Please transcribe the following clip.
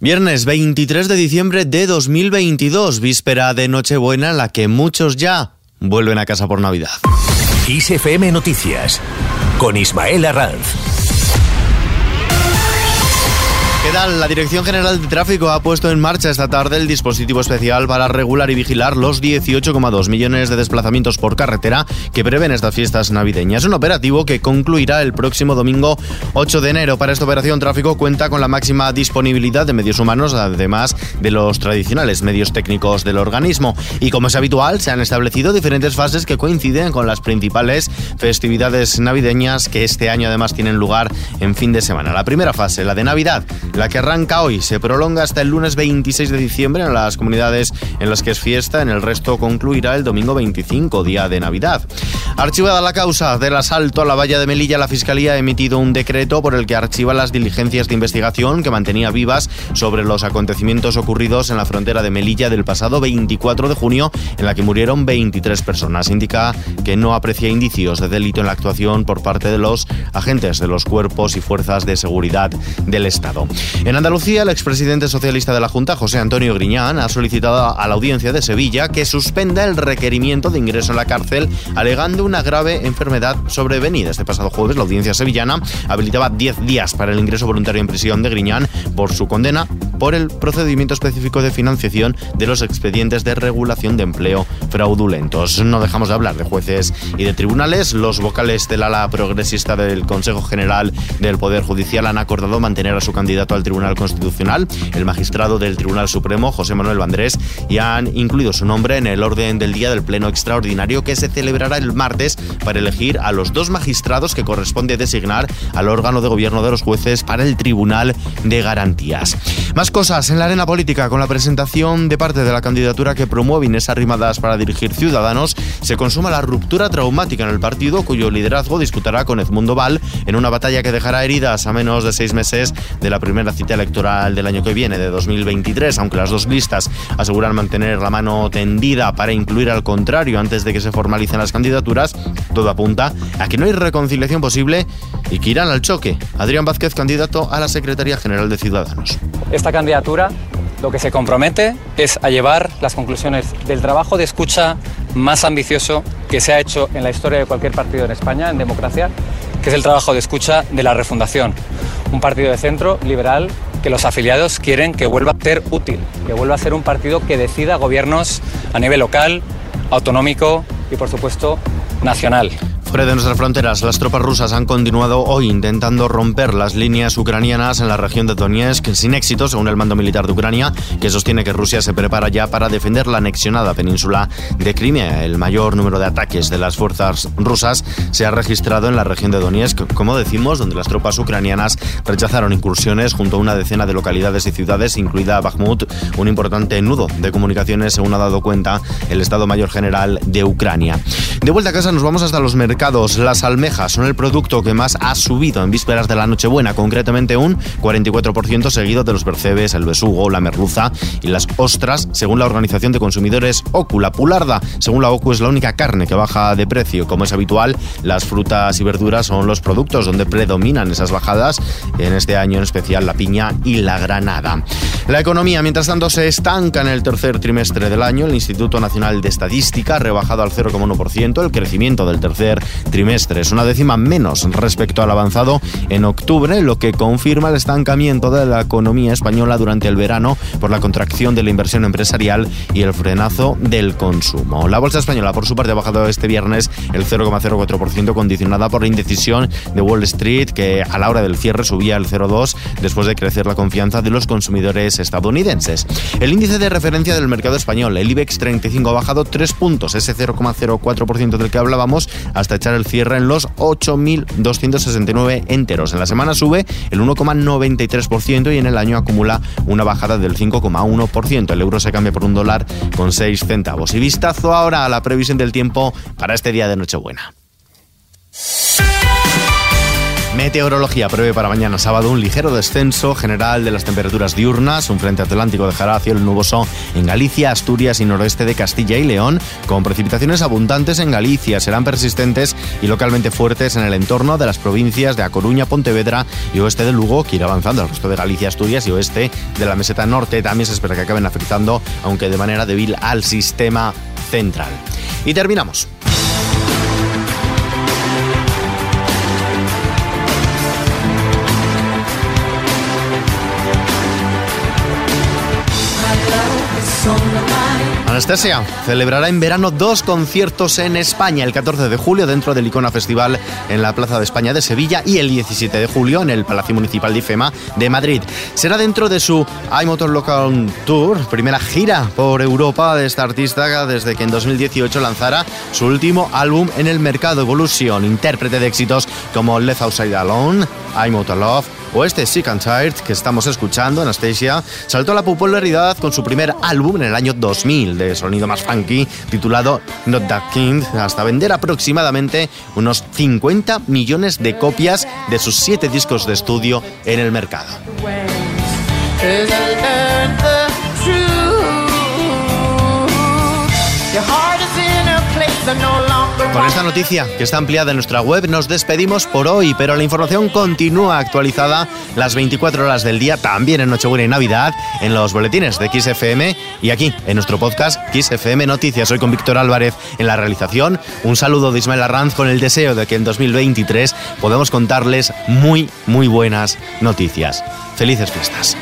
Viernes 23 de diciembre de 2022, víspera de Nochebuena en la que muchos ya vuelven a casa por Navidad. ISFM Noticias con Ismael Arranz. ¿Qué tal? La Dirección General de Tráfico ha puesto en marcha esta tarde el dispositivo especial para regular y vigilar los 18,2 millones de desplazamientos por carretera que prevén estas fiestas navideñas. Un operativo que concluirá el próximo domingo 8 de enero. Para esta operación, tráfico cuenta con la máxima disponibilidad de medios humanos, además de los tradicionales medios técnicos del organismo. Y como es habitual, se han establecido diferentes fases que coinciden con las principales festividades navideñas que este año además tienen lugar en fin de semana. La primera fase, la de Navidad la que arranca hoy se prolonga hasta el lunes 26 de diciembre en las comunidades en las que es fiesta, en el resto concluirá el domingo 25, día de Navidad. Archivada la causa del asalto a la valla de Melilla, la Fiscalía ha emitido un decreto por el que archiva las diligencias de investigación que mantenía vivas sobre los acontecimientos ocurridos en la frontera de Melilla del pasado 24 de junio, en la que murieron 23 personas. Indica que no aprecia indicios de delito en la actuación por parte de los agentes de los cuerpos y fuerzas de seguridad del Estado. En Andalucía, el expresidente socialista de la Junta, José Antonio Griñán, ha solicitado a la audiencia de Sevilla que suspenda el requerimiento de ingreso en la cárcel alegando una grave enfermedad sobrevenida. Este pasado jueves, la audiencia sevillana habilitaba 10 días para el ingreso voluntario en prisión de Griñán por su condena por el procedimiento específico de financiación de los expedientes de regulación de empleo fraudulentos. No dejamos de hablar de jueces y de tribunales. Los vocales del ala progresista del Consejo General del Poder Judicial han acordado mantener a su candidato al Tribunal Constitucional, el magistrado del Tribunal Supremo, José Manuel Vandrés, y han incluido su nombre en el orden del día del Pleno Extraordinario que se celebrará el martes para elegir a los dos magistrados que corresponde designar al órgano de gobierno de los jueces para el Tribunal de Garantías. Más cosas en la arena política con la presentación de parte de la candidatura que promueve Inés Arrimadas para dirigir Ciudadanos, se consuma la ruptura traumática en el partido cuyo liderazgo disputará con Edmundo Val en una batalla que dejará heridas a menos de seis meses de la primera cita electoral del año que viene, de 2023, aunque las dos listas aseguran mantener la mano tendida para incluir al contrario antes de que se formalicen las candidaturas, todo apunta a que no hay reconciliación posible y que irán al choque. Adrián Vázquez, candidato a la Secretaría General de Ciudadanos. Esta candidatura lo que se compromete es a llevar las conclusiones del trabajo de escucha más ambicioso que se ha hecho en la historia de cualquier partido en España, en democracia, que es el trabajo de escucha de la refundación. Un partido de centro, liberal, que los afiliados quieren que vuelva a ser útil, que vuelva a ser un partido que decida gobiernos a nivel local, autonómico y, por supuesto, nacional. Fuera de nuestras fronteras, las tropas rusas han continuado hoy intentando romper las líneas ucranianas en la región de Donetsk sin éxito, según el mando militar de Ucrania, que sostiene que Rusia se prepara ya para defender la anexionada península de Crimea. El mayor número de ataques de las fuerzas rusas se ha registrado en la región de Donetsk, como decimos, donde las tropas ucranianas rechazaron incursiones junto a una decena de localidades y ciudades, incluida Bakhmut, un importante nudo de comunicaciones, según ha dado cuenta el Estado Mayor General de Ucrania. De vuelta a casa nos vamos hasta los mercados las almejas son el producto que más ha subido en vísperas de la Nochebuena, concretamente un 44% seguido de los percebes, el besugo, la merluza y las ostras, según la organización de consumidores OCU. La pularda, según la OCU, es la única carne que baja de precio. Como es habitual, las frutas y verduras son los productos donde predominan esas bajadas, en este año en especial la piña y la granada. La economía, mientras tanto, se estanca en el tercer trimestre del año. El Instituto Nacional de Estadística ha rebajado al 0,1% el crecimiento del tercer trimestres, una décima menos respecto al avanzado en octubre, lo que confirma el estancamiento de la economía española durante el verano por la contracción de la inversión empresarial y el frenazo del consumo. La bolsa española, por su parte, ha bajado este viernes el 0,04%, condicionada por la indecisión de Wall Street, que a la hora del cierre subía el 0,2% después de crecer la confianza de los consumidores estadounidenses. El índice de referencia del mercado español, el IBEX 35, ha bajado 3 puntos, ese 0,04% del que hablábamos, hasta echar el cierre en los 8.269 enteros. En la semana sube el 1,93% y en el año acumula una bajada del 5,1%. El euro se cambia por un dólar con 6 centavos. Y vistazo ahora a la previsión del tiempo para este día de Nochebuena. Meteorología prevé para mañana sábado un ligero descenso general de las temperaturas diurnas. Un frente atlántico dejará cielo nuboso en Galicia, Asturias y noroeste de Castilla y León, con precipitaciones abundantes en Galicia. Serán persistentes y localmente fuertes en el entorno de las provincias de A Coruña, Pontevedra y oeste de Lugo, que irá avanzando al resto de Galicia, Asturias y oeste de la meseta norte. También se espera que acaben afectando, aunque de manera débil, al sistema central. Y terminamos. Anestesia celebrará en verano dos conciertos en España, el 14 de julio dentro del Icona Festival en la Plaza de España de Sevilla y el 17 de julio en el Palacio Municipal de IFEMA de Madrid. Será dentro de su iMotor Local Tour, primera gira por Europa de esta artista desde que en 2018 lanzara su último álbum en el mercado Evolution, intérprete de éxitos como Left Outside Alone, iMotor Love, o este Sick and Tired que estamos escuchando, Anastasia, saltó a la popularidad con su primer álbum en el año 2000 de sonido más funky titulado Not That King, hasta vender aproximadamente unos 50 millones de copias de sus siete discos de estudio en el mercado. Con esta noticia, que está ampliada en nuestra web, nos despedimos por hoy, pero la información continúa actualizada las 24 horas del día, también en Nochebuena y Navidad, en los boletines de XFM y aquí, en nuestro podcast XFM Noticias. Hoy con Víctor Álvarez en la realización. Un saludo de Ismael Arranz con el deseo de que en 2023 podamos contarles muy, muy buenas noticias. Felices fiestas.